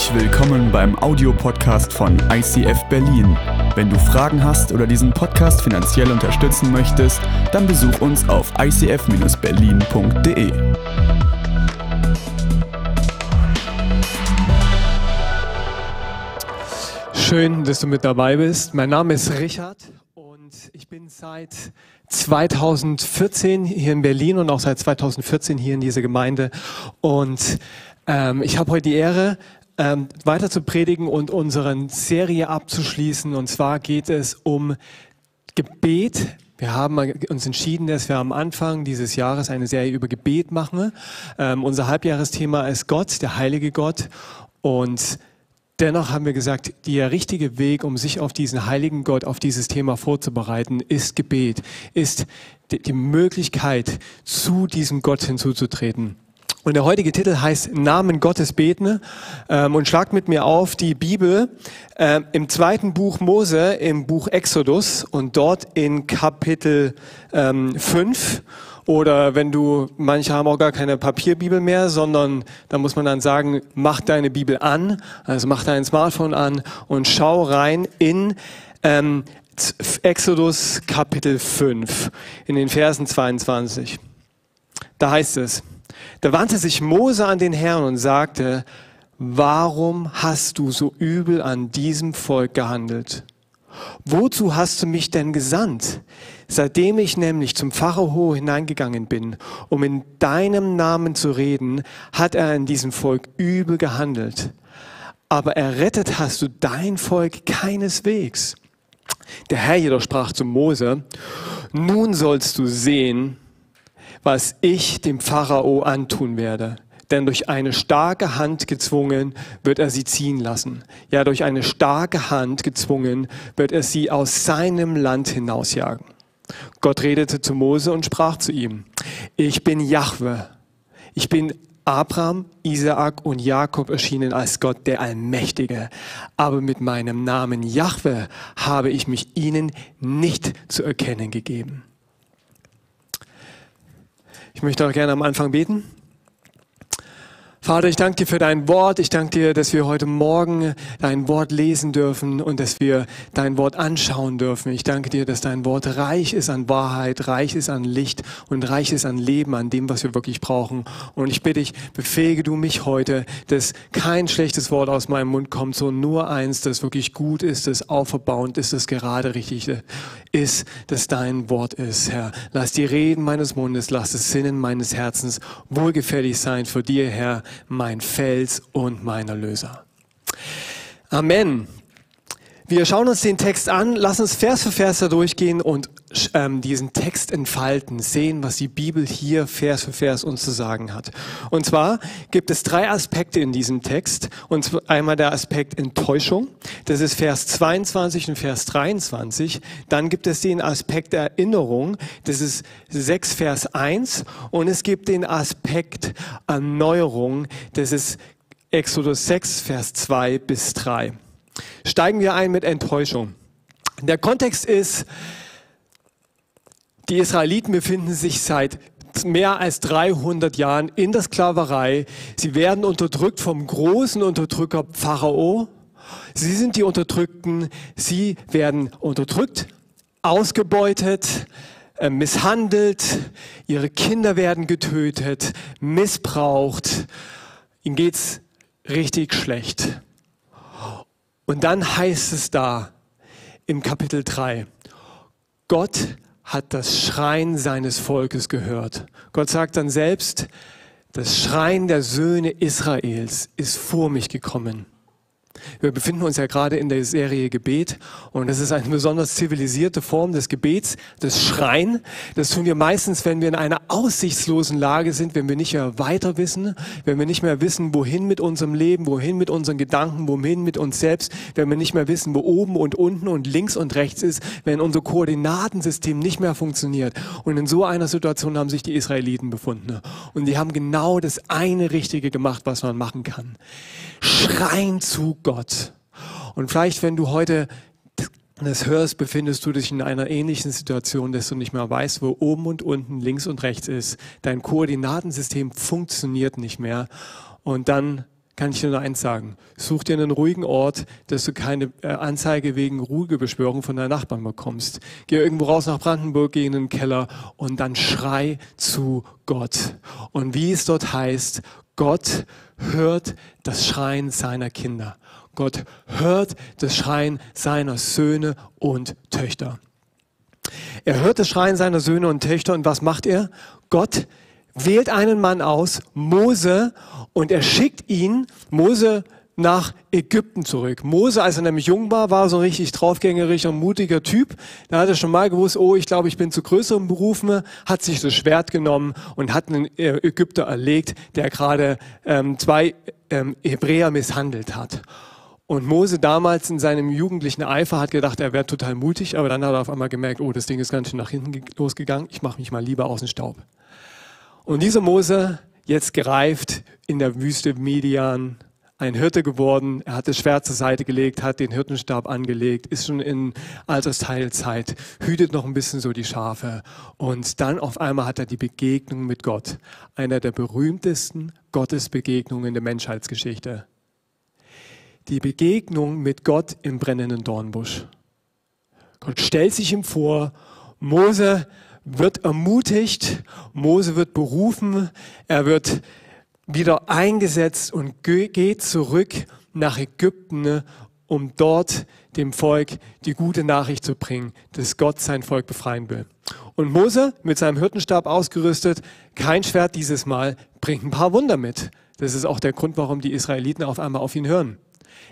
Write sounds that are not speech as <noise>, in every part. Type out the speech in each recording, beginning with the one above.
Herzlich willkommen beim Audiopodcast von ICF Berlin. Wenn du Fragen hast oder diesen Podcast finanziell unterstützen möchtest, dann besuch uns auf icf-berlin.de. Schön, dass du mit dabei bist. Mein Name ist Richard und ich bin seit 2014 hier in Berlin und auch seit 2014 hier in dieser Gemeinde. Und ähm, ich habe heute die Ehre, ähm, weiter zu predigen und unsere Serie abzuschließen. Und zwar geht es um Gebet. Wir haben uns entschieden, dass wir am Anfang dieses Jahres eine Serie über Gebet machen. Ähm, unser Halbjahresthema ist Gott, der heilige Gott. Und Dennoch haben wir gesagt, der richtige Weg, um sich auf diesen heiligen Gott, auf dieses Thema vorzubereiten, ist Gebet, ist die Möglichkeit, zu diesem Gott hinzuzutreten. Und der heutige Titel heißt Namen Gottes beten. Ähm, und schlagt mit mir auf die Bibel ähm, im zweiten Buch Mose, im Buch Exodus und dort in Kapitel ähm, 5. Oder wenn du, manche haben auch gar keine Papierbibel mehr, sondern da muss man dann sagen, mach deine Bibel an, also mach dein Smartphone an und schau rein in ähm, Exodus Kapitel 5, in den Versen 22. Da heißt es, da wandte sich Mose an den Herrn und sagte, warum hast du so übel an diesem Volk gehandelt? Wozu hast du mich denn gesandt? Seitdem ich nämlich zum Pharao hineingegangen bin, um in deinem Namen zu reden, hat er in diesem Volk übel gehandelt. Aber errettet hast du dein Volk keineswegs. Der Herr jedoch sprach zu Mose, nun sollst du sehen, was ich dem Pharao antun werde. Denn durch eine starke Hand gezwungen wird er sie ziehen lassen. Ja, durch eine starke Hand gezwungen wird er sie aus seinem Land hinausjagen. Gott redete zu Mose und sprach zu ihm, ich bin Jahwe. Ich bin Abraham, Isaak und Jakob erschienen als Gott der Allmächtige. Aber mit meinem Namen Jahwe habe ich mich ihnen nicht zu erkennen gegeben. Ich möchte auch gerne am Anfang beten. Vater, ich danke dir für dein Wort. Ich danke dir, dass wir heute Morgen dein Wort lesen dürfen und dass wir dein Wort anschauen dürfen. Ich danke dir, dass dein Wort reich ist an Wahrheit, reich ist an Licht und reich ist an Leben, an dem, was wir wirklich brauchen. Und ich bitte dich, befähige du mich heute, dass kein schlechtes Wort aus meinem Mund kommt, sondern nur eins, das wirklich gut ist, das auferbauend ist, das gerade richtig ist, dass dein Wort ist, Herr. Lass die Reden meines Mundes, lass das Sinnen meines Herzens wohlgefällig sein für dir, Herr mein Fels und mein Erlöser. Amen. Wir schauen uns den Text an, lass uns Vers für Vers da durchgehen und ähm, diesen Text entfalten, sehen, was die Bibel hier Vers für Vers uns zu sagen hat. Und zwar gibt es drei Aspekte in diesem Text. Und einmal der Aspekt Enttäuschung, das ist Vers 22 und Vers 23. Dann gibt es den Aspekt Erinnerung, das ist 6 Vers 1. Und es gibt den Aspekt Erneuerung, das ist Exodus 6 Vers 2 bis 3. Steigen wir ein mit Enttäuschung. Der Kontext ist, die Israeliten befinden sich seit mehr als 300 Jahren in der Sklaverei. Sie werden unterdrückt vom großen Unterdrücker Pharao. Sie sind die Unterdrückten. Sie werden unterdrückt, ausgebeutet, äh, misshandelt. Ihre Kinder werden getötet, missbraucht. Ihnen geht's richtig schlecht. Und dann heißt es da im Kapitel 3, Gott hat das Schreien seines Volkes gehört. Gott sagt dann selbst, das Schreien der Söhne Israels ist vor mich gekommen. Wir befinden uns ja gerade in der Serie Gebet und das ist eine besonders zivilisierte Form des Gebets, das Schreien. Das tun wir meistens, wenn wir in einer aussichtslosen Lage sind, wenn wir nicht mehr weiter wissen, wenn wir nicht mehr wissen, wohin mit unserem Leben, wohin mit unseren Gedanken, wohin mit uns selbst, wenn wir nicht mehr wissen, wo oben und unten und links und rechts ist, wenn unser Koordinatensystem nicht mehr funktioniert. Und in so einer Situation haben sich die Israeliten befunden. Und die haben genau das eine Richtige gemacht, was man machen kann. Schreien zu Gott. Und vielleicht, wenn du heute das hörst, befindest du dich in einer ähnlichen Situation, dass du nicht mehr weißt, wo oben und unten, links und rechts ist. Dein Koordinatensystem funktioniert nicht mehr. Und dann kann ich dir nur eins sagen. Such dir einen ruhigen Ort, dass du keine äh, Anzeige wegen Ruhebeschwörung von deinen Nachbarn bekommst. Geh irgendwo raus nach Brandenburg, geh in den Keller und dann schrei zu Gott. Und wie es dort heißt, Gott hört das Schreien seiner Kinder. Gott hört das Schreien seiner Söhne und Töchter. Er hört das Schreien seiner Söhne und Töchter und was macht er? Gott wählt einen Mann aus, Mose, und er schickt ihn, Mose, nach Ägypten zurück. Mose, als er nämlich jung war, war so ein richtig draufgängerischer, mutiger Typ. Da hat er schon mal gewusst, oh, ich glaube, ich bin zu größeren Berufen, hat sich das Schwert genommen und hat einen äh, Ägypter erlegt, der gerade ähm, zwei ähm, Hebräer misshandelt hat. Und Mose damals in seinem jugendlichen Eifer hat gedacht, er wäre total mutig, aber dann hat er auf einmal gemerkt, oh, das Ding ist ganz schön nach hinten losgegangen, ich mache mich mal lieber aus dem Staub. Und dieser Mose, jetzt gereift in der Wüste Median, ein Hirte geworden, er hat das Schwert zur Seite gelegt, hat den Hirtenstab angelegt, ist schon in Altersteilzeit, hütet noch ein bisschen so die Schafe. Und dann auf einmal hat er die Begegnung mit Gott, einer der berühmtesten Gottesbegegnungen der Menschheitsgeschichte die Begegnung mit Gott im brennenden Dornbusch. Gott stellt sich ihm vor, Mose wird ermutigt, Mose wird berufen, er wird wieder eingesetzt und geht zurück nach Ägypten, um dort dem Volk die gute Nachricht zu bringen, dass Gott sein Volk befreien will. Und Mose mit seinem Hirtenstab ausgerüstet, kein Schwert dieses Mal, bringt ein paar Wunder mit. Das ist auch der Grund, warum die Israeliten auf einmal auf ihn hören.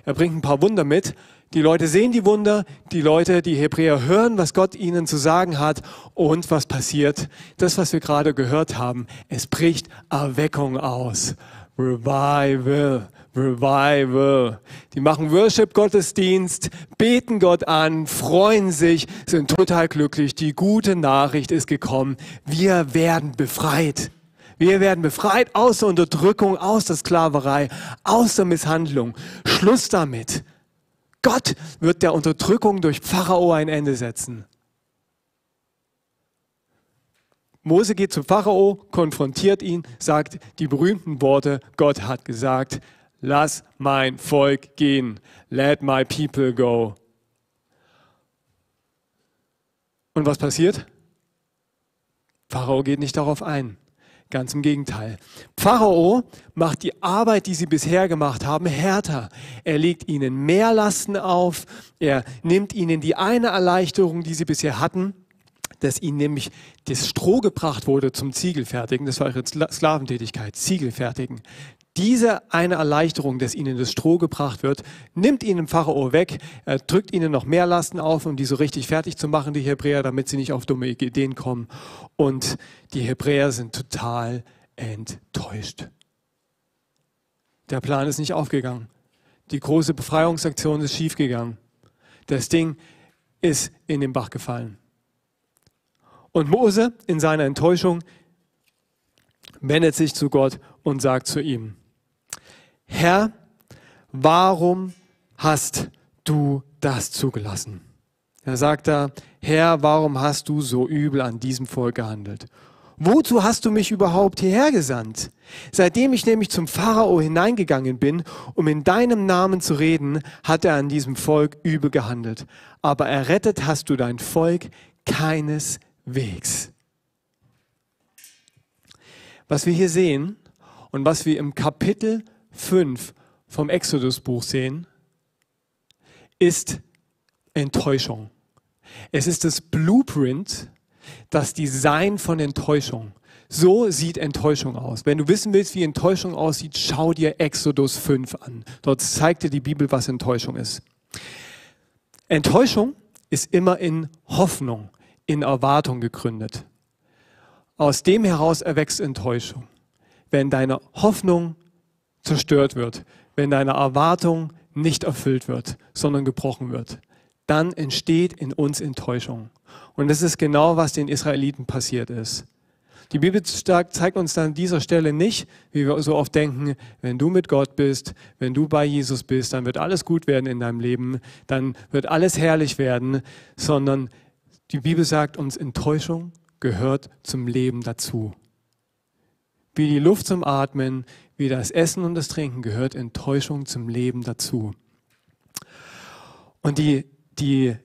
Er bringt ein paar Wunder mit. Die Leute sehen die Wunder, die Leute, die Hebräer hören, was Gott ihnen zu sagen hat und was passiert. Das, was wir gerade gehört haben, es bricht Erweckung aus. Revival, Revival. Die machen Worship-Gottesdienst, beten Gott an, freuen sich, sind total glücklich. Die gute Nachricht ist gekommen. Wir werden befreit. Wir werden befreit aus der Unterdrückung, aus der Sklaverei, aus der Misshandlung. Schluss damit. Gott wird der Unterdrückung durch Pharao ein Ende setzen. Mose geht zu Pharao, konfrontiert ihn, sagt die berühmten Worte, Gott hat gesagt, lass mein Volk gehen, let my people go. Und was passiert? Pharao geht nicht darauf ein. Ganz im Gegenteil. Pharao macht die Arbeit, die sie bisher gemacht haben, härter. Er legt ihnen mehr Lasten auf. Er nimmt ihnen die eine Erleichterung, die sie bisher hatten, dass ihnen nämlich das Stroh gebracht wurde zum Ziegelfertigen. Das war ihre Sklaventätigkeit, Ziegelfertigen. Diese eine Erleichterung, dass ihnen das Stroh gebracht wird, nimmt ihnen Pharao weg, er drückt ihnen noch mehr Lasten auf, um die so richtig fertig zu machen, die Hebräer, damit sie nicht auf dumme Ideen kommen. Und die Hebräer sind total enttäuscht. Der Plan ist nicht aufgegangen. Die große Befreiungsaktion ist schiefgegangen. Das Ding ist in den Bach gefallen. Und Mose in seiner Enttäuschung wendet sich zu Gott und sagt zu ihm, Herr, warum hast du das zugelassen? Er sagt da, Herr, warum hast du so übel an diesem Volk gehandelt? Wozu hast du mich überhaupt hierher gesandt? Seitdem ich nämlich zum Pharao hineingegangen bin, um in deinem Namen zu reden, hat er an diesem Volk übel gehandelt. Aber errettet hast du dein Volk keineswegs. Was wir hier sehen und was wir im Kapitel 5 vom Exodus-Buch sehen, ist Enttäuschung. Es ist das Blueprint, das Design von Enttäuschung. So sieht Enttäuschung aus. Wenn du wissen willst, wie Enttäuschung aussieht, schau dir Exodus 5 an. Dort zeigt dir die Bibel, was Enttäuschung ist. Enttäuschung ist immer in Hoffnung, in Erwartung gegründet. Aus dem heraus erwächst Enttäuschung. Wenn deine Hoffnung zerstört wird, wenn deine Erwartung nicht erfüllt wird, sondern gebrochen wird, dann entsteht in uns Enttäuschung. Und das ist genau, was den Israeliten passiert ist. Die Bibel zeigt uns dann an dieser Stelle nicht, wie wir so oft denken, wenn du mit Gott bist, wenn du bei Jesus bist, dann wird alles gut werden in deinem Leben, dann wird alles herrlich werden, sondern die Bibel sagt uns, Enttäuschung gehört zum Leben dazu. Wie die Luft zum Atmen, wie das Essen und das Trinken gehört Enttäuschung zum Leben dazu. Und die, die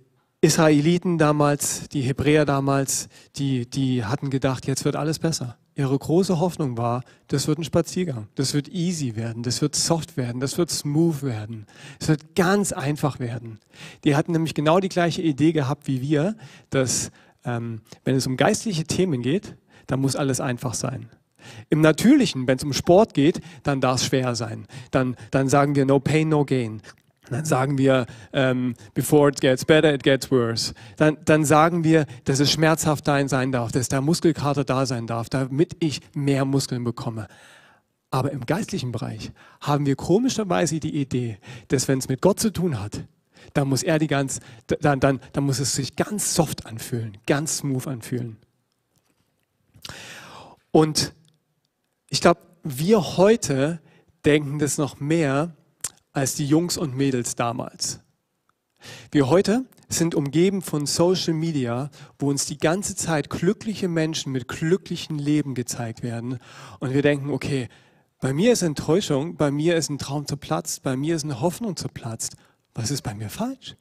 Israeliten damals, die Hebräer damals, die, die hatten gedacht, jetzt wird alles besser. Ihre große Hoffnung war, das wird ein Spaziergang, das wird easy werden, das wird soft werden, das wird smooth werden, es wird ganz einfach werden. Die hatten nämlich genau die gleiche Idee gehabt wie wir, dass ähm, wenn es um geistliche Themen geht, dann muss alles einfach sein. Im Natürlichen, wenn es um Sport geht, dann darf es schwer sein. Dann, dann sagen wir no pain, no gain. Dann sagen wir, ähm, before it gets better, it gets worse. Dann, dann sagen wir, dass es schmerzhaft sein darf, dass der Muskelkater da sein darf, damit ich mehr Muskeln bekomme. Aber im geistlichen Bereich haben wir komischerweise die Idee, dass wenn es mit Gott zu tun hat, dann muss er die ganz, dann, dann, dann muss es sich ganz soft anfühlen, ganz smooth anfühlen. Und ich glaube, wir heute denken das noch mehr, als die Jungs und Mädels damals. Wir heute sind umgeben von Social Media, wo uns die ganze Zeit glückliche Menschen mit glücklichen Leben gezeigt werden. Und wir denken, okay, bei mir ist Enttäuschung, bei mir ist ein Traum zerplatzt, bei mir ist eine Hoffnung zerplatzt. Was ist bei mir falsch?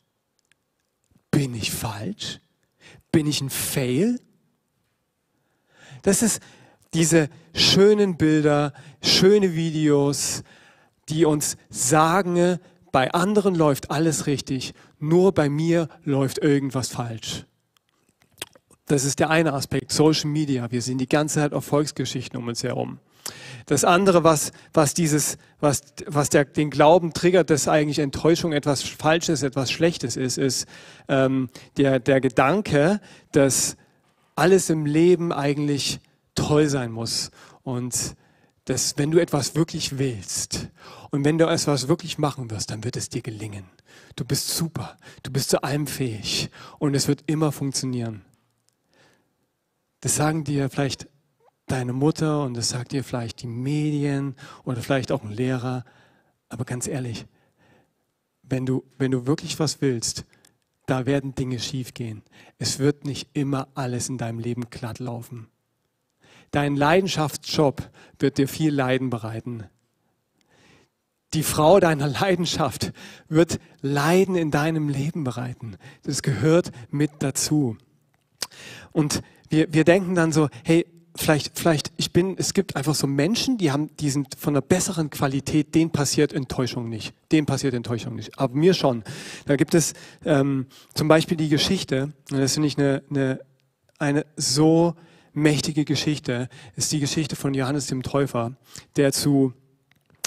Bin ich falsch? Bin ich ein Fail? Das ist diese schönen Bilder, schöne Videos, die uns sagen, bei anderen läuft alles richtig, nur bei mir läuft irgendwas falsch. Das ist der eine Aspekt, Social Media. Wir sehen die ganze Zeit Erfolgsgeschichten um uns herum. Das andere, was, was, dieses, was, was der, den Glauben triggert, dass eigentlich Enttäuschung etwas Falsches, etwas Schlechtes ist, ist ähm, der, der Gedanke, dass alles im Leben eigentlich toll sein muss. Und dass wenn du etwas wirklich willst und wenn du etwas wirklich machen wirst, dann wird es dir gelingen. Du bist super, du bist zu allem fähig und es wird immer funktionieren. Das sagen dir vielleicht deine Mutter und das sagt dir vielleicht die Medien oder vielleicht auch ein Lehrer. Aber ganz ehrlich, wenn du, wenn du wirklich was willst, da werden Dinge schiefgehen. Es wird nicht immer alles in deinem Leben glatt laufen. Dein Leidenschaftsjob wird dir viel Leiden bereiten. Die Frau deiner Leidenschaft wird Leiden in deinem Leben bereiten. Das gehört mit dazu. Und wir, wir denken dann so, hey, vielleicht, vielleicht, ich bin, es gibt einfach so Menschen, die haben, die sind von einer besseren Qualität, denen passiert Enttäuschung nicht. Denen passiert Enttäuschung nicht. Aber mir schon. Da gibt es ähm, zum Beispiel die Geschichte, das finde ich eine, eine, eine so mächtige Geschichte ist die Geschichte von Johannes dem Täufer, der zu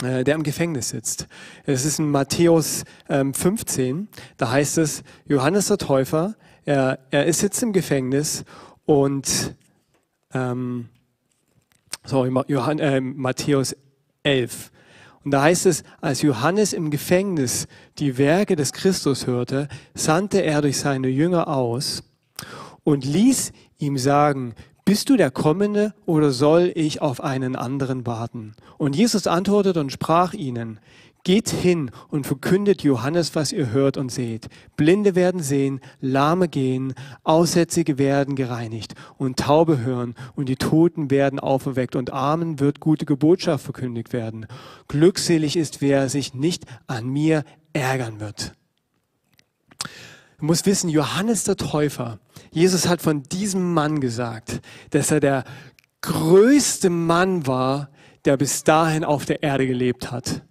äh, der im Gefängnis sitzt. Es ist in Matthäus ähm, 15, da heißt es, Johannes der Täufer, er, er ist jetzt im Gefängnis und ähm, sorry, Johann, äh, Matthäus 11. Und da heißt es, als Johannes im Gefängnis die Werke des Christus hörte, sandte er durch seine Jünger aus und ließ ihm sagen, bist du der Kommende oder soll ich auf einen anderen warten? Und Jesus antwortete und sprach ihnen, Geht hin und verkündet Johannes, was ihr hört und seht. Blinde werden sehen, Lahme gehen, Aussätzige werden gereinigt und Taube hören und die Toten werden auferweckt und Armen wird gute Botschaft verkündigt werden. Glückselig ist, wer sich nicht an mir ärgern wird. Du musst wissen, Johannes der Täufer, Jesus hat von diesem Mann gesagt, dass er der größte Mann war, der bis dahin auf der Erde gelebt hat.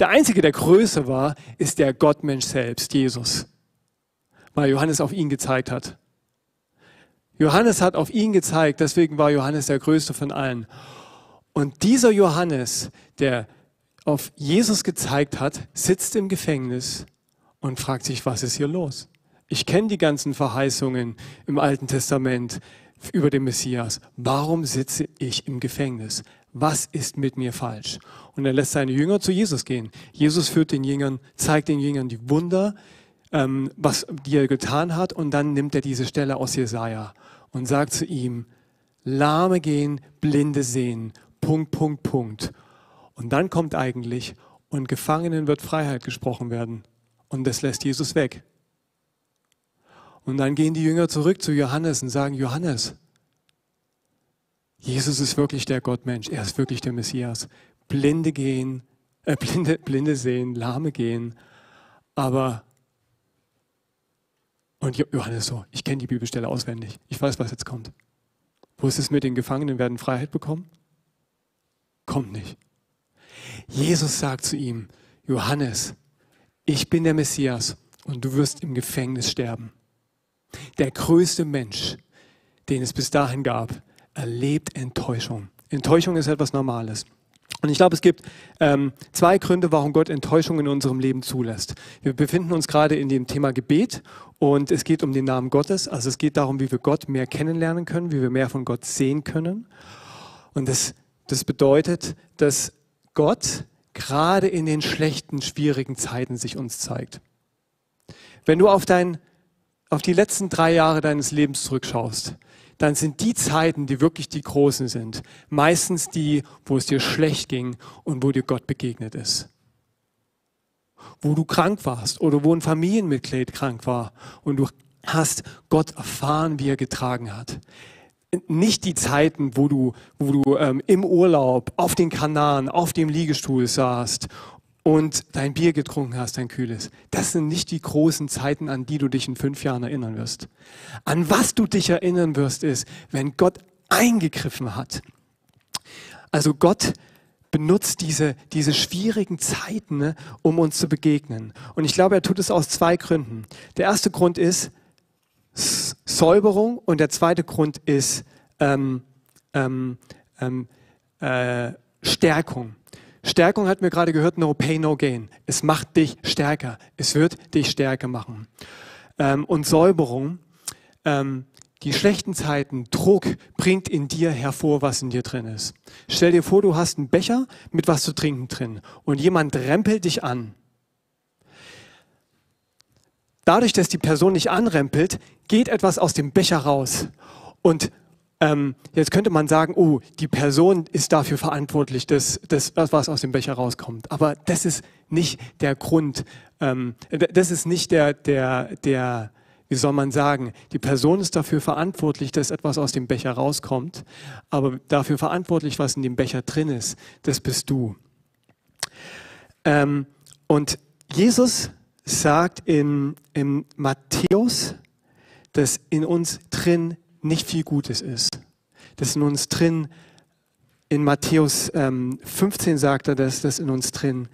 Der einzige, der größer war, ist der Gottmensch selbst, Jesus, weil Johannes auf ihn gezeigt hat. Johannes hat auf ihn gezeigt, deswegen war Johannes der größte von allen. Und dieser Johannes, der auf Jesus gezeigt hat, sitzt im Gefängnis und fragt sich, was ist hier los? Ich kenne die ganzen Verheißungen im Alten Testament über den Messias. Warum sitze ich im Gefängnis? Was ist mit mir falsch? Und er lässt seine Jünger zu Jesus gehen. Jesus führt den Jüngern, zeigt den Jüngern die Wunder, ähm, was, die er getan hat, und dann nimmt er diese Stelle aus Jesaja und sagt zu ihm, Lahme gehen, Blinde sehen, Punkt, Punkt, Punkt. Und dann kommt eigentlich, und Gefangenen wird Freiheit gesprochen werden. Und das lässt Jesus weg. Und dann gehen die Jünger zurück zu Johannes und sagen, Johannes, Jesus ist wirklich der Gottmensch, er ist wirklich der Messias. Blinde gehen, äh, Blinde, <laughs> Blinde sehen, Lahme gehen, aber und Johannes so, ich kenne die Bibelstelle auswendig, ich weiß, was jetzt kommt. Wo ist es mit den Gefangenen werden Freiheit bekommen? Kommt nicht. Jesus sagt zu ihm, Johannes, ich bin der Messias und du wirst im Gefängnis sterben. Der größte Mensch, den es bis dahin gab, erlebt Enttäuschung. Enttäuschung ist etwas Normales. Und ich glaube, es gibt ähm, zwei Gründe, warum Gott Enttäuschung in unserem Leben zulässt. Wir befinden uns gerade in dem Thema Gebet und es geht um den Namen Gottes. Also es geht darum, wie wir Gott mehr kennenlernen können, wie wir mehr von Gott sehen können. Und das, das bedeutet, dass Gott gerade in den schlechten, schwierigen Zeiten sich uns zeigt. Wenn du auf, dein, auf die letzten drei Jahre deines Lebens zurückschaust, dann sind die Zeiten, die wirklich die großen sind, meistens die, wo es dir schlecht ging und wo dir Gott begegnet ist. Wo du krank warst oder wo ein Familienmitglied krank war und du hast Gott erfahren, wie er getragen hat. Nicht die Zeiten, wo du, wo du ähm, im Urlaub auf den Kanaren, auf dem Liegestuhl saßt und dein Bier getrunken hast, dein kühles. Das sind nicht die großen Zeiten, an die du dich in fünf Jahren erinnern wirst. An was du dich erinnern wirst, ist, wenn Gott eingegriffen hat. Also Gott benutzt diese, diese schwierigen Zeiten, ne, um uns zu begegnen. Und ich glaube, er tut es aus zwei Gründen. Der erste Grund ist Säuberung und der zweite Grund ist ähm, ähm, ähm, äh, Stärkung. Stärkung hat mir gerade gehört, no pay, no gain. Es macht dich stärker. Es wird dich stärker machen. Ähm, und Säuberung, ähm, die schlechten Zeiten, Druck bringt in dir hervor, was in dir drin ist. Stell dir vor, du hast einen Becher mit was zu trinken drin und jemand rempelt dich an. Dadurch, dass die Person nicht anrempelt, geht etwas aus dem Becher raus und ähm, jetzt könnte man sagen, oh, die Person ist dafür verantwortlich, dass, dass was aus dem Becher rauskommt. Aber das ist nicht der Grund, ähm, das ist nicht der, der, der, wie soll man sagen, die Person ist dafür verantwortlich, dass etwas aus dem Becher rauskommt, aber dafür verantwortlich, was in dem Becher drin ist, das bist du. Ähm, und Jesus sagt in, in Matthäus, dass in uns drin nicht viel Gutes ist. Das in uns drin, in Matthäus ähm, 15 sagt er, dass das in uns drin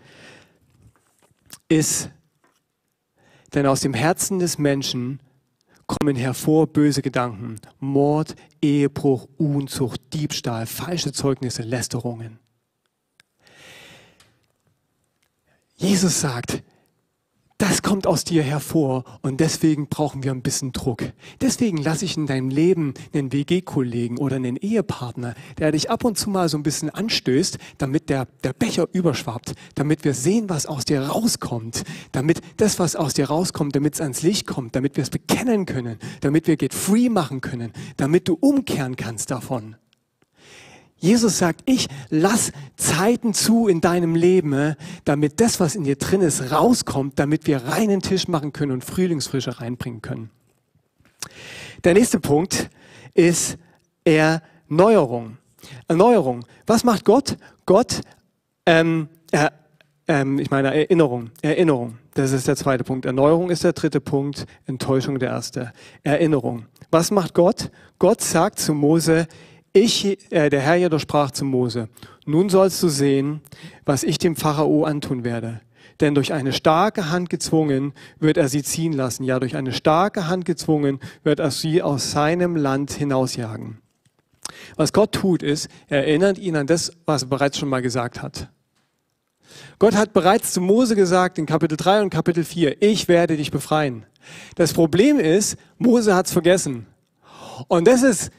ist. Denn aus dem Herzen des Menschen kommen hervor böse Gedanken, Mord, Ehebruch, Unzucht, Diebstahl, falsche Zeugnisse, Lästerungen. Jesus sagt, das kommt aus dir hervor und deswegen brauchen wir ein bisschen Druck. Deswegen lasse ich in deinem Leben einen WG-Kollegen oder einen Ehepartner, der dich ab und zu mal so ein bisschen anstößt, damit der, der Becher überschwappt, damit wir sehen, was aus dir rauskommt, damit das, was aus dir rauskommt, damit es ans Licht kommt, damit wir es bekennen können, damit wir Get Free machen können, damit du umkehren kannst davon. Jesus sagt, ich lass Zeiten zu in deinem Leben, äh, damit das, was in dir drin ist, rauskommt, damit wir reinen Tisch machen können und Frühlingsfrische reinbringen können. Der nächste Punkt ist Erneuerung. Erneuerung. Was macht Gott? Gott, ähm, er, ähm, ich meine Erinnerung. Erinnerung. Das ist der zweite Punkt. Erneuerung ist der dritte Punkt. Enttäuschung der erste. Erinnerung. Was macht Gott? Gott sagt zu Mose, ich, äh, der Herr jedoch sprach zu Mose, nun sollst du sehen, was ich dem Pharao antun werde. Denn durch eine starke Hand gezwungen wird er sie ziehen lassen. Ja, durch eine starke Hand gezwungen wird er sie aus seinem Land hinausjagen. Was Gott tut, ist, er erinnert ihn an das, was er bereits schon mal gesagt hat. Gott hat bereits zu Mose gesagt in Kapitel 3 und Kapitel 4, ich werde dich befreien. Das Problem ist, Mose hat es vergessen. Und das ist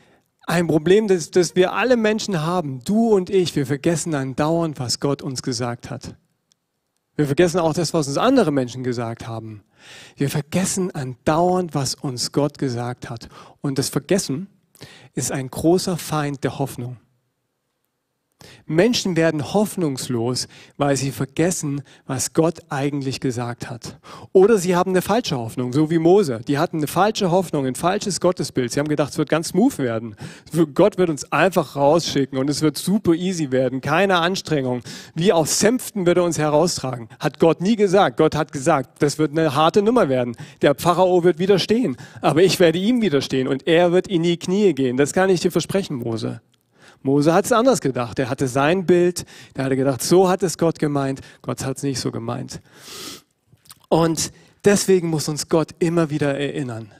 ein Problem, das, das wir alle Menschen haben, du und ich, wir vergessen andauernd, was Gott uns gesagt hat. Wir vergessen auch das, was uns andere Menschen gesagt haben. Wir vergessen andauernd, was uns Gott gesagt hat. Und das Vergessen ist ein großer Feind der Hoffnung. Menschen werden hoffnungslos, weil sie vergessen, was Gott eigentlich gesagt hat. Oder sie haben eine falsche Hoffnung, so wie Mose. Die hatten eine falsche Hoffnung, ein falsches Gottesbild. Sie haben gedacht, es wird ganz smooth werden. Gott wird uns einfach rausschicken und es wird super easy werden, keine Anstrengung. Wie aus Sänften wird er uns heraustragen. Hat Gott nie gesagt. Gott hat gesagt, das wird eine harte Nummer werden. Der Pharao wird widerstehen, aber ich werde ihm widerstehen und er wird in die Knie gehen. Das kann ich dir versprechen, Mose. Mose hat es anders gedacht. Er hatte sein Bild, er hatte gedacht, so hat es Gott gemeint. Gott hat es nicht so gemeint. Und deswegen muss uns Gott immer wieder erinnern.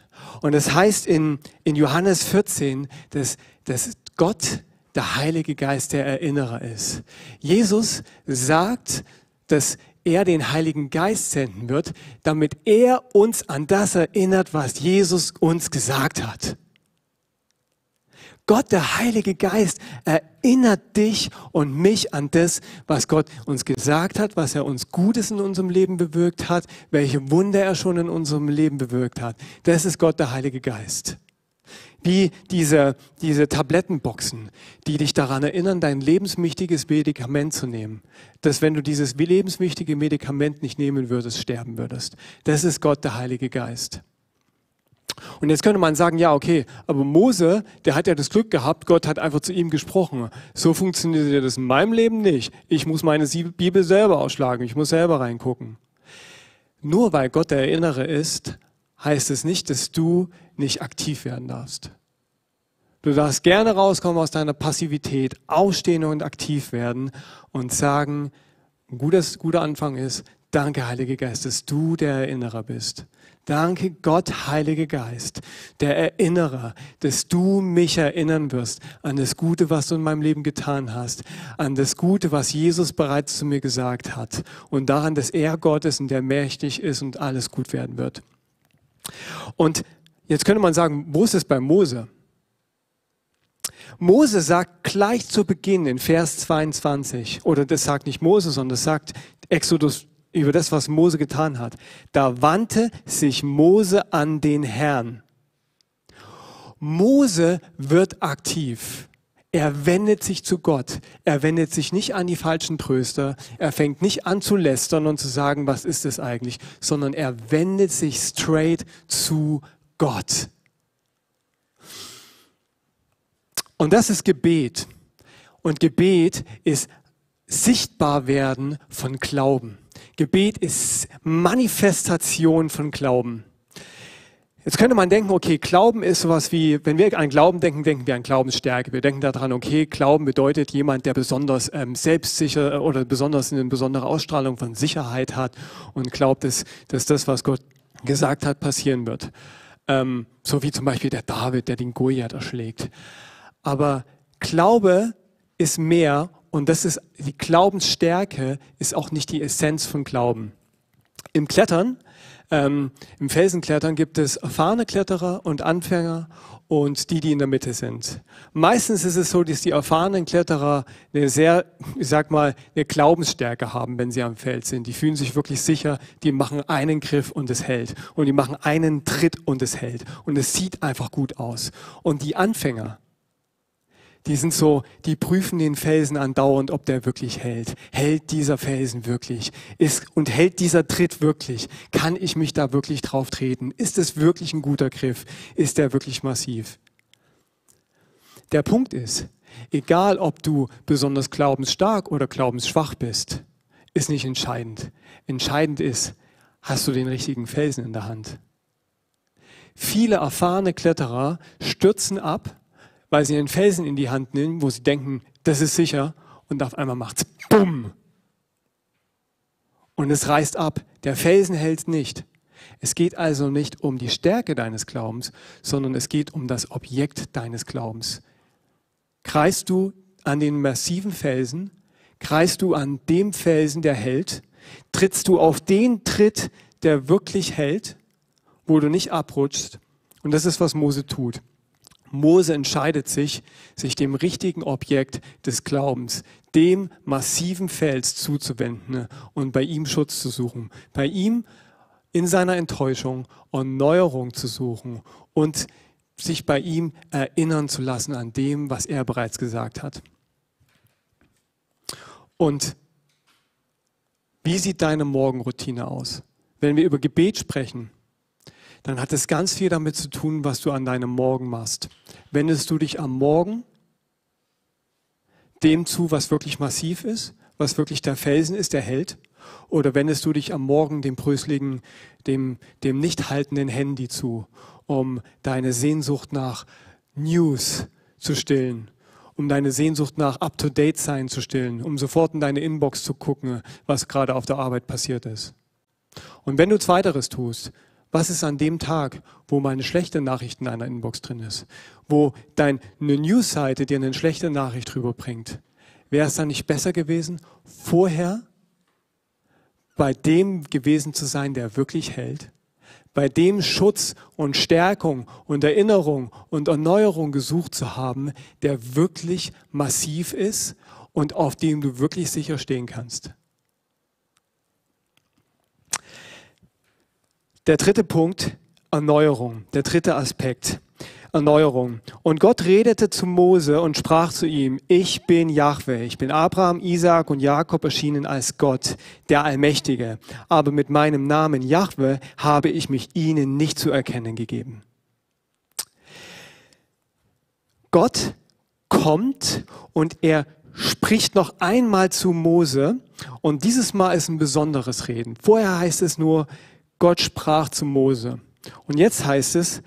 Und es das heißt in, in Johannes 14, dass, dass Gott der Heilige Geist der Erinnerer ist. Jesus sagt, dass er den Heiligen Geist senden wird, damit er uns an das erinnert, was Jesus uns gesagt hat. Gott, der Heilige Geist, erinnert dich und mich an das, was Gott uns gesagt hat, was er uns Gutes in unserem Leben bewirkt hat, welche Wunder er schon in unserem Leben bewirkt hat. Das ist Gott, der Heilige Geist. Wie diese, diese Tablettenboxen, die dich daran erinnern, dein lebenswichtiges Medikament zu nehmen. Dass wenn du dieses lebenswichtige Medikament nicht nehmen würdest, sterben würdest. Das ist Gott, der Heilige Geist. Und jetzt könnte man sagen, ja, okay, aber Mose, der hat ja das Glück gehabt, Gott hat einfach zu ihm gesprochen. So funktioniert das in meinem Leben nicht. Ich muss meine Bibel selber ausschlagen, ich muss selber reingucken. Nur weil Gott der Erinnere ist, heißt es nicht, dass du nicht aktiv werden darfst. Du darfst gerne rauskommen aus deiner Passivität, aufstehen und aktiv werden und sagen, ein guter, guter Anfang ist, danke Heiliger Geist, dass du der Erinnerer bist. Danke Gott, Heiliger Geist, der Erinnerer, dass du mich erinnern wirst an das Gute, was du in meinem Leben getan hast, an das Gute, was Jesus bereits zu mir gesagt hat und daran, dass er Gott ist und der mächtig ist und alles gut werden wird. Und jetzt könnte man sagen, wo ist es bei Mose? Mose sagt gleich zu Beginn in Vers 22, oder das sagt nicht Mose, sondern das sagt Exodus über das, was Mose getan hat. Da wandte sich Mose an den Herrn. Mose wird aktiv. Er wendet sich zu Gott. Er wendet sich nicht an die falschen Tröster. Er fängt nicht an zu lästern und zu sagen, was ist es eigentlich, sondern er wendet sich straight zu Gott. Und das ist Gebet. Und Gebet ist sichtbar werden von Glauben. Gebet ist Manifestation von Glauben. Jetzt könnte man denken, okay, Glauben ist sowas wie, wenn wir an Glauben denken, denken wir an Glaubensstärke. Wir denken daran, okay, Glauben bedeutet jemand, der besonders ähm, selbstsicher oder besonders eine besondere Ausstrahlung von Sicherheit hat und glaubt, dass, dass das, was Gott gesagt hat, passieren wird. Ähm, so wie zum Beispiel der David, der den Goliath erschlägt. Aber Glaube ist mehr und das ist, die Glaubensstärke ist auch nicht die Essenz von Glauben. Im Klettern, ähm, im Felsenklettern gibt es erfahrene Kletterer und Anfänger und die, die in der Mitte sind. Meistens ist es so, dass die erfahrenen Kletterer eine sehr, ich sag mal, eine Glaubensstärke haben, wenn sie am Feld sind. Die fühlen sich wirklich sicher, die machen einen Griff und es hält. Und die machen einen Tritt und es hält. Und es sieht einfach gut aus. Und die Anfänger, die sind so, die prüfen den Felsen andauernd, ob der wirklich hält. Hält dieser Felsen wirklich? Ist, und hält dieser Tritt wirklich? Kann ich mich da wirklich drauf treten? Ist es wirklich ein guter Griff? Ist der wirklich massiv? Der Punkt ist, egal ob du besonders glaubensstark oder glaubensschwach bist, ist nicht entscheidend. Entscheidend ist, hast du den richtigen Felsen in der Hand? Viele erfahrene Kletterer stürzen ab, weil sie einen Felsen in die Hand nehmen, wo sie denken, das ist sicher, und auf einmal macht's Bumm. Und es reißt ab. Der Felsen hält nicht. Es geht also nicht um die Stärke deines Glaubens, sondern es geht um das Objekt deines Glaubens. Kreist du an den massiven Felsen? Kreist du an dem Felsen, der hält? Trittst du auf den Tritt, der wirklich hält, wo du nicht abrutschst? Und das ist, was Mose tut. Mose entscheidet sich, sich dem richtigen Objekt des Glaubens, dem massiven Fels zuzuwenden und bei ihm Schutz zu suchen, bei ihm in seiner Enttäuschung Erneuerung zu suchen und sich bei ihm erinnern zu lassen an dem, was er bereits gesagt hat. Und wie sieht deine Morgenroutine aus? Wenn wir über Gebet sprechen, dann hat es ganz viel damit zu tun, was du an deinem Morgen machst. Wendest du dich am Morgen dem zu, was wirklich massiv ist, was wirklich der Felsen ist, der hält? Oder wendest du dich am Morgen dem bröseligen, dem, dem nicht haltenden Handy zu, um deine Sehnsucht nach News zu stillen, um deine Sehnsucht nach Up-to-Date-Sein zu stillen, um sofort in deine Inbox zu gucken, was gerade auf der Arbeit passiert ist? Und wenn du Zweiteres tust, was ist an dem Tag, wo mal eine schlechte Nachricht in deiner Inbox drin ist? Wo deine Newsseite dir eine schlechte Nachricht rüberbringt? Wäre es dann nicht besser gewesen, vorher bei dem gewesen zu sein, der wirklich hält? Bei dem Schutz und Stärkung und Erinnerung und Erneuerung gesucht zu haben, der wirklich massiv ist und auf dem du wirklich sicher stehen kannst? Der dritte Punkt, Erneuerung. Der dritte Aspekt, Erneuerung. Und Gott redete zu Mose und sprach zu ihm, ich bin Jahwe, ich bin Abraham, Isaak und Jakob erschienen als Gott, der Allmächtige. Aber mit meinem Namen Jahwe habe ich mich ihnen nicht zu erkennen gegeben. Gott kommt und er spricht noch einmal zu Mose und dieses Mal ist ein besonderes Reden. Vorher heißt es nur, Gott sprach zu Mose. Und jetzt heißt es,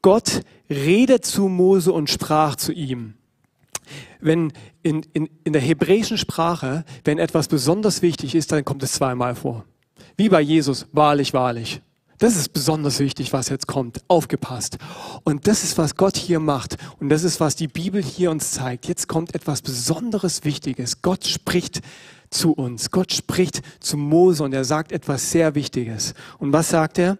Gott redet zu Mose und sprach zu ihm. Wenn in, in, in der hebräischen Sprache, wenn etwas besonders wichtig ist, dann kommt es zweimal vor. Wie bei Jesus, wahrlich, wahrlich. Das ist besonders wichtig, was jetzt kommt. Aufgepasst. Und das ist, was Gott hier macht. Und das ist, was die Bibel hier uns zeigt. Jetzt kommt etwas Besonderes Wichtiges. Gott spricht zu uns. Gott spricht zu Mose und er sagt etwas sehr Wichtiges. Und was sagt er?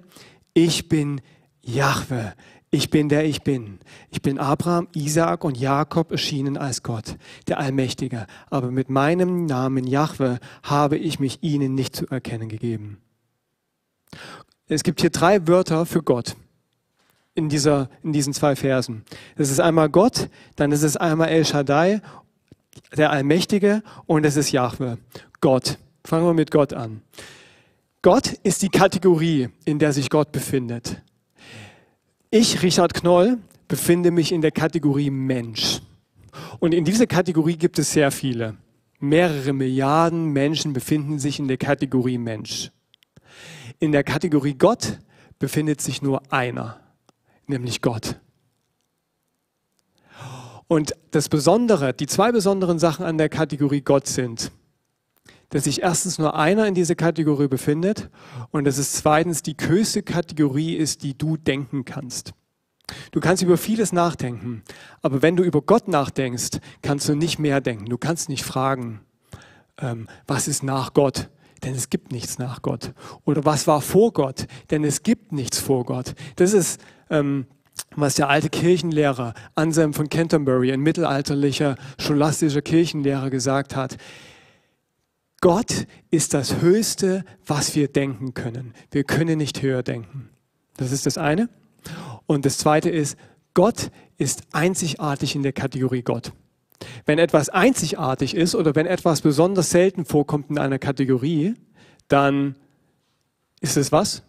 Ich bin Jahwe. Ich bin der ich bin. Ich bin Abraham, Isaak und Jakob erschienen als Gott, der Allmächtige. Aber mit meinem Namen Jahwe habe ich mich ihnen nicht zu erkennen gegeben. Es gibt hier drei Wörter für Gott in, dieser, in diesen zwei Versen. Es ist einmal Gott, dann ist es einmal El Shaddai der Allmächtige und es ist Jahwe, Gott. Fangen wir mit Gott an. Gott ist die Kategorie, in der sich Gott befindet. Ich, Richard Knoll, befinde mich in der Kategorie Mensch. Und in dieser Kategorie gibt es sehr viele. Mehrere Milliarden Menschen befinden sich in der Kategorie Mensch. In der Kategorie Gott befindet sich nur einer, nämlich Gott. Und das Besondere, die zwei besonderen Sachen an der Kategorie Gott sind, dass sich erstens nur einer in dieser Kategorie befindet und dass es zweitens die höchste Kategorie ist, die du denken kannst. Du kannst über vieles nachdenken, aber wenn du über Gott nachdenkst, kannst du nicht mehr denken. Du kannst nicht fragen, ähm, was ist nach Gott? Denn es gibt nichts nach Gott. Oder was war vor Gott? Denn es gibt nichts vor Gott. Das ist ähm, was der alte Kirchenlehrer Anselm von Canterbury, ein mittelalterlicher scholastischer Kirchenlehrer, gesagt hat. Gott ist das Höchste, was wir denken können. Wir können nicht höher denken. Das ist das eine. Und das zweite ist, Gott ist einzigartig in der Kategorie Gott. Wenn etwas einzigartig ist oder wenn etwas besonders selten vorkommt in einer Kategorie, dann ist es was?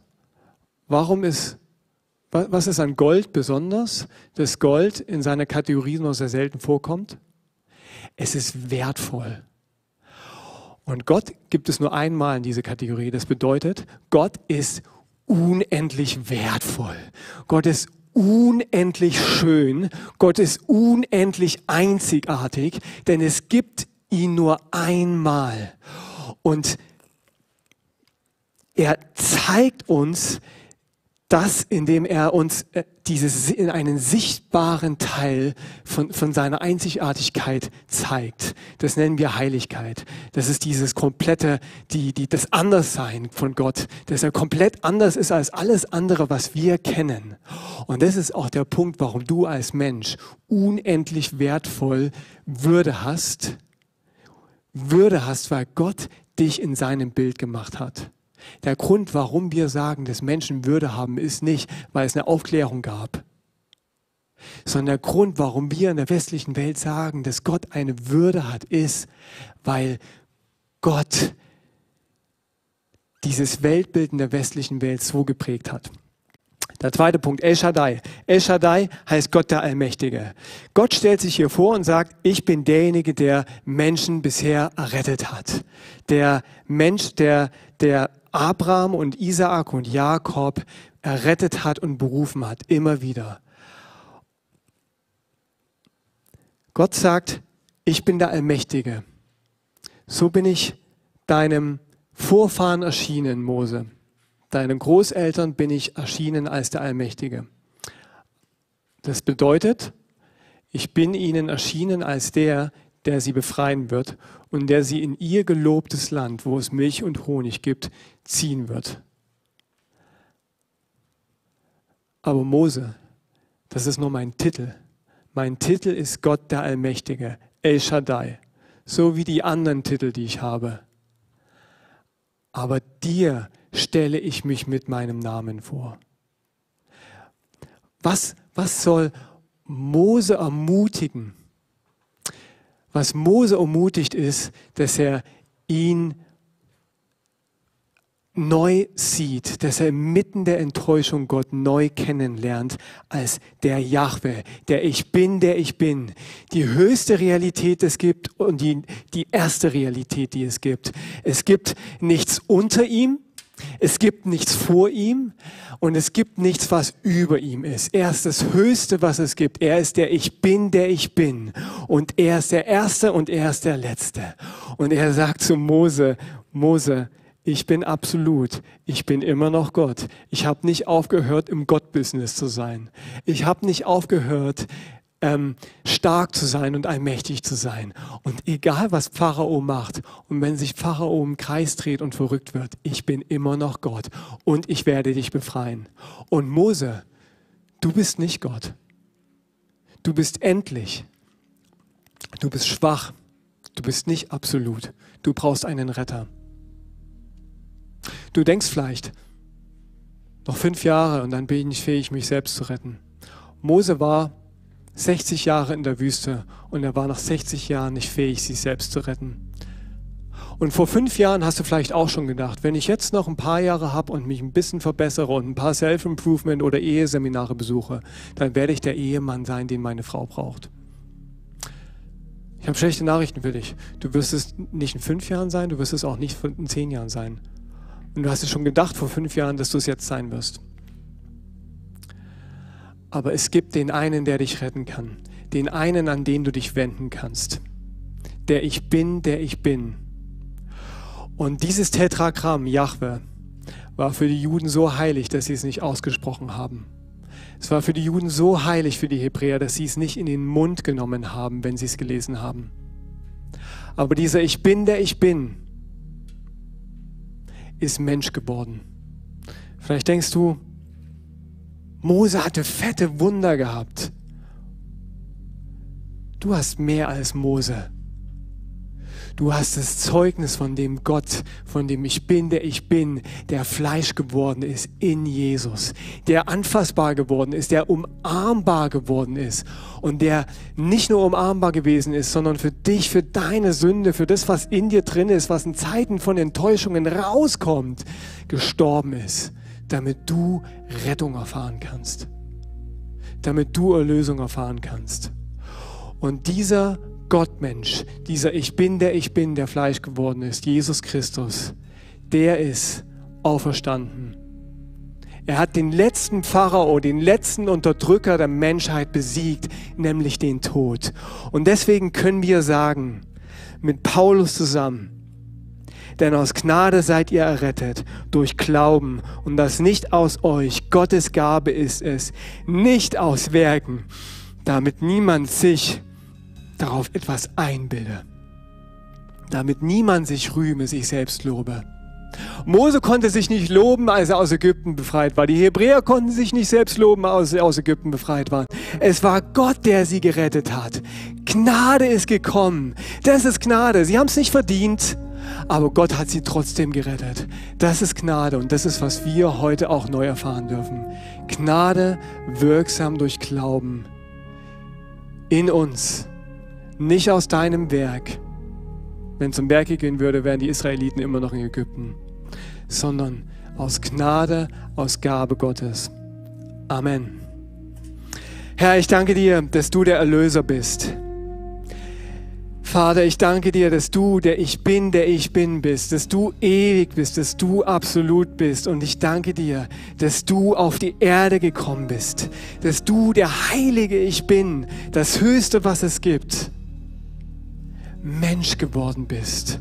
Warum ist was ist an Gold besonders, dass Gold in seiner Kategorie nur sehr selten vorkommt? Es ist wertvoll. Und Gott gibt es nur einmal in diese Kategorie. Das bedeutet, Gott ist unendlich wertvoll. Gott ist unendlich schön. Gott ist unendlich einzigartig, denn es gibt ihn nur einmal. Und er zeigt uns, das, indem er uns äh, dieses, in einen sichtbaren Teil von, von seiner Einzigartigkeit zeigt. Das nennen wir Heiligkeit. Das ist dieses komplette, die, die, das Anderssein von Gott, dass er komplett anders ist als alles andere, was wir kennen. Und das ist auch der Punkt, warum du als Mensch unendlich wertvoll Würde hast. Würde hast, weil Gott dich in seinem Bild gemacht hat. Der Grund, warum wir sagen, dass Menschen Würde haben, ist nicht, weil es eine Aufklärung gab, sondern der Grund, warum wir in der westlichen Welt sagen, dass Gott eine Würde hat, ist, weil Gott dieses Weltbild in der westlichen Welt so geprägt hat. Der zweite Punkt, El Shaddai. El Shaddai heißt Gott der Allmächtige. Gott stellt sich hier vor und sagt, ich bin derjenige, der Menschen bisher errettet hat. Der Mensch, der, der Abraham und Isaak und Jakob errettet hat und berufen hat, immer wieder. Gott sagt, ich bin der Allmächtige. So bin ich deinem Vorfahren erschienen, Mose. Deinen Großeltern bin ich erschienen als der Allmächtige. Das bedeutet, ich bin ihnen erschienen als der, der sie befreien wird und der sie in ihr gelobtes Land, wo es Milch und Honig gibt, ziehen wird. Aber Mose, das ist nur mein Titel. Mein Titel ist Gott der Allmächtige, El Shaddai, so wie die anderen Titel, die ich habe. Aber dir stelle ich mich mit meinem Namen vor. Was, was soll Mose ermutigen? Was Mose ermutigt ist, dass er ihn neu sieht, dass er mitten der Enttäuschung Gott neu kennenlernt als der Jahwe, der ich bin, der ich bin. Die höchste Realität es gibt und die, die erste Realität, die es gibt. Es gibt nichts unter ihm, es gibt nichts vor ihm und es gibt nichts, was über ihm ist. Er ist das Höchste, was es gibt. Er ist der Ich bin, der ich bin. Und er ist der Erste und er ist der Letzte. Und er sagt zu Mose, Mose, ich bin absolut. Ich bin immer noch Gott. Ich habe nicht aufgehört, im Gott-Business zu sein. Ich habe nicht aufgehört, ähm, stark zu sein und allmächtig zu sein. Und egal, was Pharao macht und wenn sich Pharao im Kreis dreht und verrückt wird, ich bin immer noch Gott und ich werde dich befreien. Und Mose, du bist nicht Gott. Du bist endlich. Du bist schwach. Du bist nicht absolut. Du brauchst einen Retter. Du denkst vielleicht, noch fünf Jahre und dann bin ich fähig, mich selbst zu retten. Mose war 60 Jahre in der Wüste und er war nach 60 Jahren nicht fähig, sich selbst zu retten. Und vor fünf Jahren hast du vielleicht auch schon gedacht, wenn ich jetzt noch ein paar Jahre habe und mich ein bisschen verbessere und ein paar Self-Improvement oder Eheseminare besuche, dann werde ich der Ehemann sein, den meine Frau braucht. Ich habe schlechte Nachrichten für dich. Du wirst es nicht in fünf Jahren sein, du wirst es auch nicht in zehn Jahren sein. Und du hast es schon gedacht vor fünf Jahren, dass du es jetzt sein wirst. Aber es gibt den einen, der dich retten kann. Den einen, an den du dich wenden kannst. Der ich bin, der ich bin. Und dieses Tetragramm, Jahwe, war für die Juden so heilig, dass sie es nicht ausgesprochen haben. Es war für die Juden so heilig für die Hebräer, dass sie es nicht in den Mund genommen haben, wenn sie es gelesen haben. Aber dieser Ich bin, der ich bin, ist Mensch geworden. Vielleicht denkst du, Mose hatte fette Wunder gehabt. Du hast mehr als Mose. Du hast das Zeugnis von dem Gott, von dem ich bin, der ich bin, der Fleisch geworden ist in Jesus, der anfassbar geworden ist, der umarmbar geworden ist und der nicht nur umarmbar gewesen ist, sondern für dich, für deine Sünde, für das, was in dir drin ist, was in Zeiten von Enttäuschungen rauskommt, gestorben ist, damit du Rettung erfahren kannst, damit du Erlösung erfahren kannst. Und dieser Gottmensch, dieser Ich bin, der ich bin, der Fleisch geworden ist, Jesus Christus, der ist auferstanden. Er hat den letzten Pharao, den letzten Unterdrücker der Menschheit besiegt, nämlich den Tod. Und deswegen können wir sagen, mit Paulus zusammen, denn aus Gnade seid ihr errettet durch Glauben und das nicht aus euch, Gottes Gabe ist es, nicht aus Werken, damit niemand sich darauf etwas einbilde, damit niemand sich rühme, sich selbst lobe. Mose konnte sich nicht loben, als er aus Ägypten befreit war. Die Hebräer konnten sich nicht selbst loben, als sie aus Ägypten befreit waren. Es war Gott, der sie gerettet hat. Gnade ist gekommen. Das ist Gnade. Sie haben es nicht verdient, aber Gott hat sie trotzdem gerettet. Das ist Gnade und das ist, was wir heute auch neu erfahren dürfen. Gnade wirksam durch Glauben in uns nicht aus deinem Werk. wenn es um Werke gehen würde, wären die Israeliten immer noch in Ägypten, sondern aus Gnade, aus Gabe Gottes. Amen. Herr, ich danke dir, dass du der Erlöser bist. Vater, ich danke dir, dass du der Ich bin, der Ich bin bist, dass du ewig bist, dass du absolut bist. Und ich danke dir, dass du auf die Erde gekommen bist, dass du der heilige Ich bin, das Höchste, was es gibt, Mensch geworden bist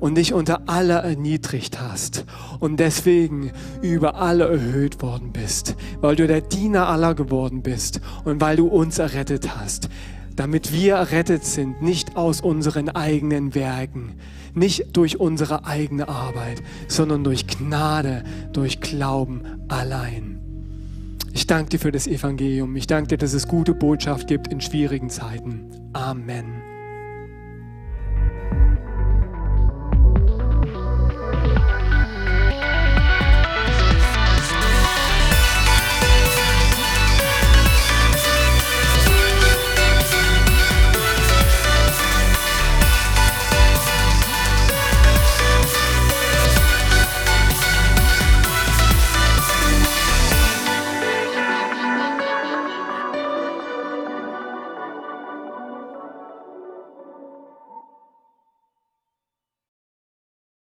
und dich unter aller erniedrigt hast und deswegen über alle erhöht worden bist, weil du der Diener aller geworden bist und weil du uns errettet hast damit wir errettet sind, nicht aus unseren eigenen Werken, nicht durch unsere eigene Arbeit, sondern durch Gnade, durch Glauben allein. Ich danke dir für das Evangelium. Ich danke dir, dass es gute Botschaft gibt in schwierigen Zeiten. Amen.